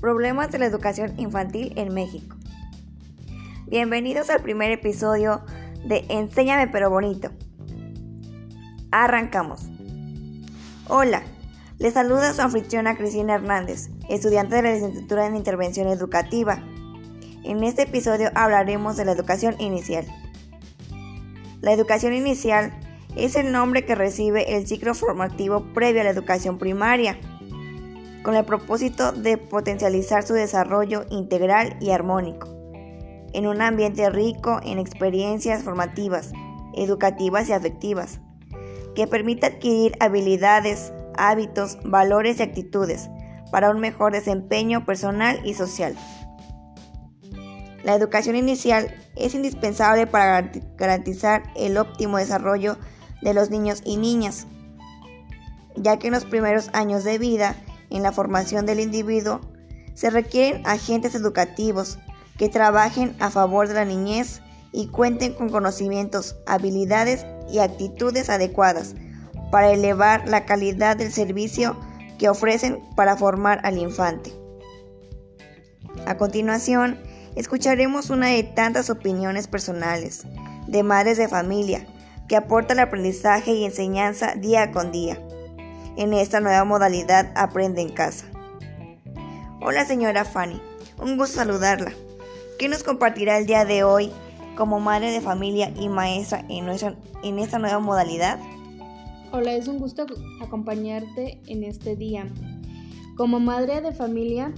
Problemas de la educación infantil en México. Bienvenidos al primer episodio de Enséñame pero bonito. Arrancamos. Hola, les saluda su anfitriona Cristina Hernández, estudiante de la licenciatura en Intervención Educativa. En este episodio hablaremos de la educación inicial. La educación inicial es el nombre que recibe el ciclo formativo previo a la educación primaria, con el propósito de potencializar su desarrollo integral y armónico, en un ambiente rico en experiencias formativas, educativas y afectivas, que permita adquirir habilidades, hábitos, valores y actitudes para un mejor desempeño personal y social. La educación inicial es indispensable para garantizar el óptimo desarrollo de los niños y niñas, ya que en los primeros años de vida, en la formación del individuo, se requieren agentes educativos que trabajen a favor de la niñez y cuenten con conocimientos, habilidades y actitudes adecuadas para elevar la calidad del servicio que ofrecen para formar al infante. A continuación, escucharemos una de tantas opiniones personales de madres de familia que aporta el aprendizaje y enseñanza día con día. En esta nueva modalidad Aprende en casa. Hola señora Fanny, un gusto saludarla. ¿Qué nos compartirá el día de hoy como madre de familia y maestra en, en esta nueva modalidad? Hola, es un gusto acompañarte en este día. Como madre de familia,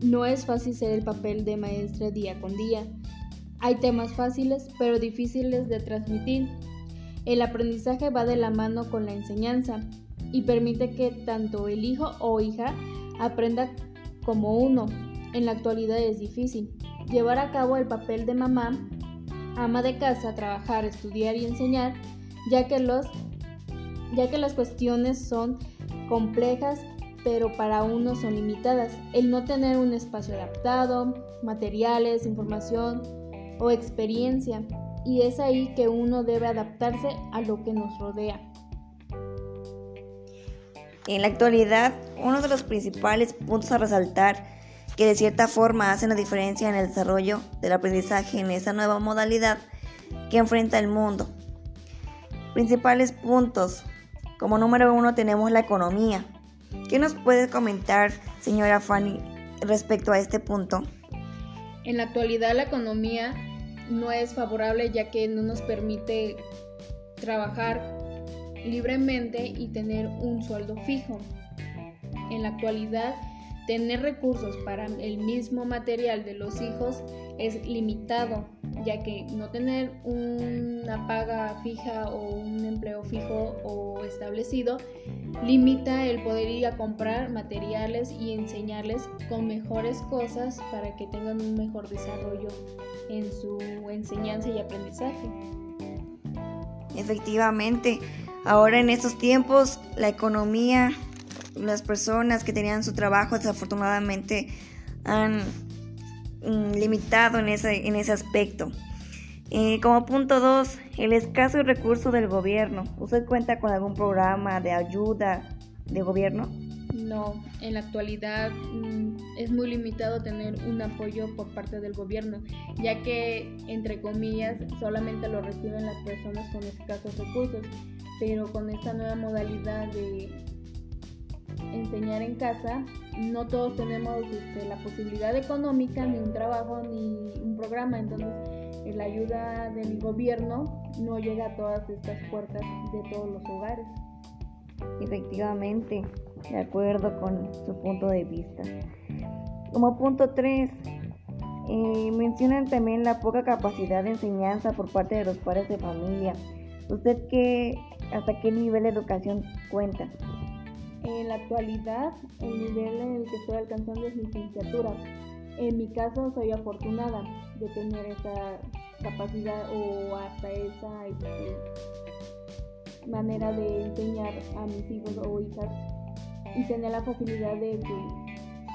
no es fácil ser el papel de maestra día con día. Hay temas fáciles pero difíciles de transmitir el aprendizaje va de la mano con la enseñanza y permite que tanto el hijo o hija aprenda como uno. En la actualidad es difícil. Llevar a cabo el papel de mamá, ama de casa, trabajar, estudiar y enseñar, ya que, los, ya que las cuestiones son complejas pero para uno son limitadas. El no tener un espacio adaptado, materiales, información o experiencia y es ahí que uno debe adaptarse a lo que nos rodea. En la actualidad, uno de los principales puntos a resaltar que de cierta forma hacen la diferencia en el desarrollo del aprendizaje en esa nueva modalidad que enfrenta el mundo. Principales puntos. Como número uno tenemos la economía. ¿Qué nos puede comentar, señora Fanny, respecto a este punto? En la actualidad la economía no es favorable ya que no nos permite trabajar libremente y tener un sueldo fijo. En la actualidad, tener recursos para el mismo material de los hijos es limitado, ya que no tener una paga fija o un empleo fijo o establecido limita el poder ir a comprar materiales y enseñarles con mejores cosas para que tengan un mejor desarrollo en su enseñanza y aprendizaje. Efectivamente, ahora en estos tiempos la economía, las personas que tenían su trabajo desafortunadamente han mm, limitado en ese, en ese aspecto. Eh, como punto 2, el escaso recurso del gobierno. ¿Usted cuenta con algún programa de ayuda de gobierno? No, en la actualidad mm, es muy limitado tener un apoyo por parte del gobierno, ya que, entre comillas, solamente lo reciben las personas con escasos recursos, pero con esta nueva modalidad de enseñar en casa, no todos tenemos este, la posibilidad económica, ni un trabajo, ni un programa, entonces la ayuda del gobierno no llega a todas estas puertas de todos los hogares. Efectivamente, de acuerdo con su punto de vista. Como punto 3, eh, mencionan también la poca capacidad de enseñanza por parte de los padres de familia. ¿Usted qué, hasta qué nivel de educación cuenta? En la actualidad, el nivel en el que estoy alcanzando es licenciatura. En mi caso, soy afortunada de tener esa capacidad o hasta esa este, manera de enseñar a mis hijos o hijas y tener la facilidad de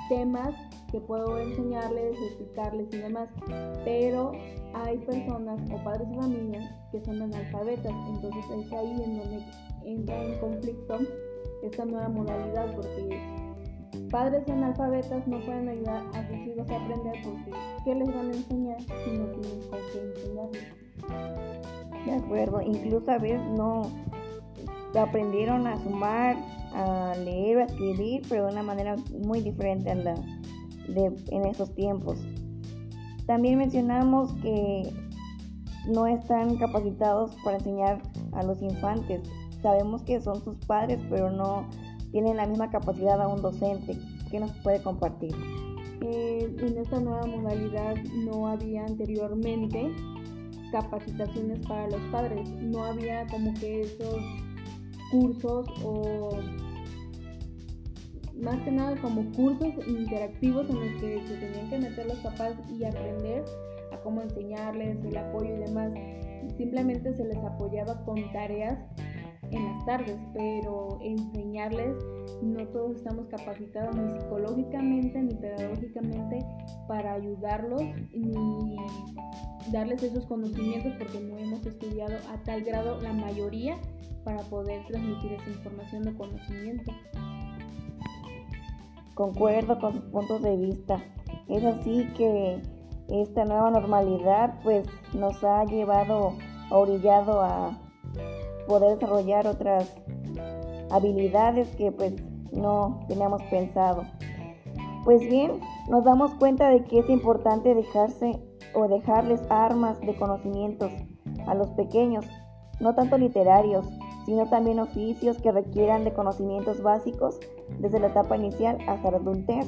temas que puedo enseñarles, explicarles y demás, pero hay personas o padres de familia que son analfabetas, entonces es ahí en donde entra en conflicto esta nueva modalidad porque Padres analfabetas no pueden ayudar a sus hijos a aprender porque ¿qué les van a enseñar si no tienen con qué enseñarles? De acuerdo, incluso a veces no aprendieron a sumar, a leer, a escribir, pero de una manera muy diferente a la de, en esos tiempos. También mencionamos que no están capacitados para enseñar a los infantes. Sabemos que son sus padres, pero no tienen la misma capacidad a un docente. ¿Qué nos puede compartir? Eh, en esta nueva modalidad no había anteriormente capacitaciones para los padres. No había como que esos cursos o más que nada como cursos interactivos en los que se tenían que meter los papás y aprender a cómo enseñarles el apoyo y demás. Simplemente se les apoyaba con tareas en las tardes, pero enseñarles no todos estamos capacitados ni psicológicamente ni pedagógicamente para ayudarlos ni darles esos conocimientos porque no hemos estudiado a tal grado la mayoría para poder transmitir esa información de conocimiento. Concuerdo con sus puntos de vista. Es así que esta nueva normalidad pues nos ha llevado, orillado a poder desarrollar otras habilidades que pues no teníamos pensado. Pues bien, nos damos cuenta de que es importante dejarse o dejarles armas de conocimientos a los pequeños, no tanto literarios, sino también oficios que requieran de conocimientos básicos desde la etapa inicial hasta la adultez.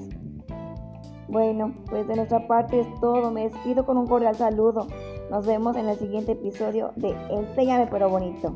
Bueno, pues de nuestra parte es todo. Me despido con un cordial saludo. Nos vemos en el siguiente episodio de Enséñame pero bonito.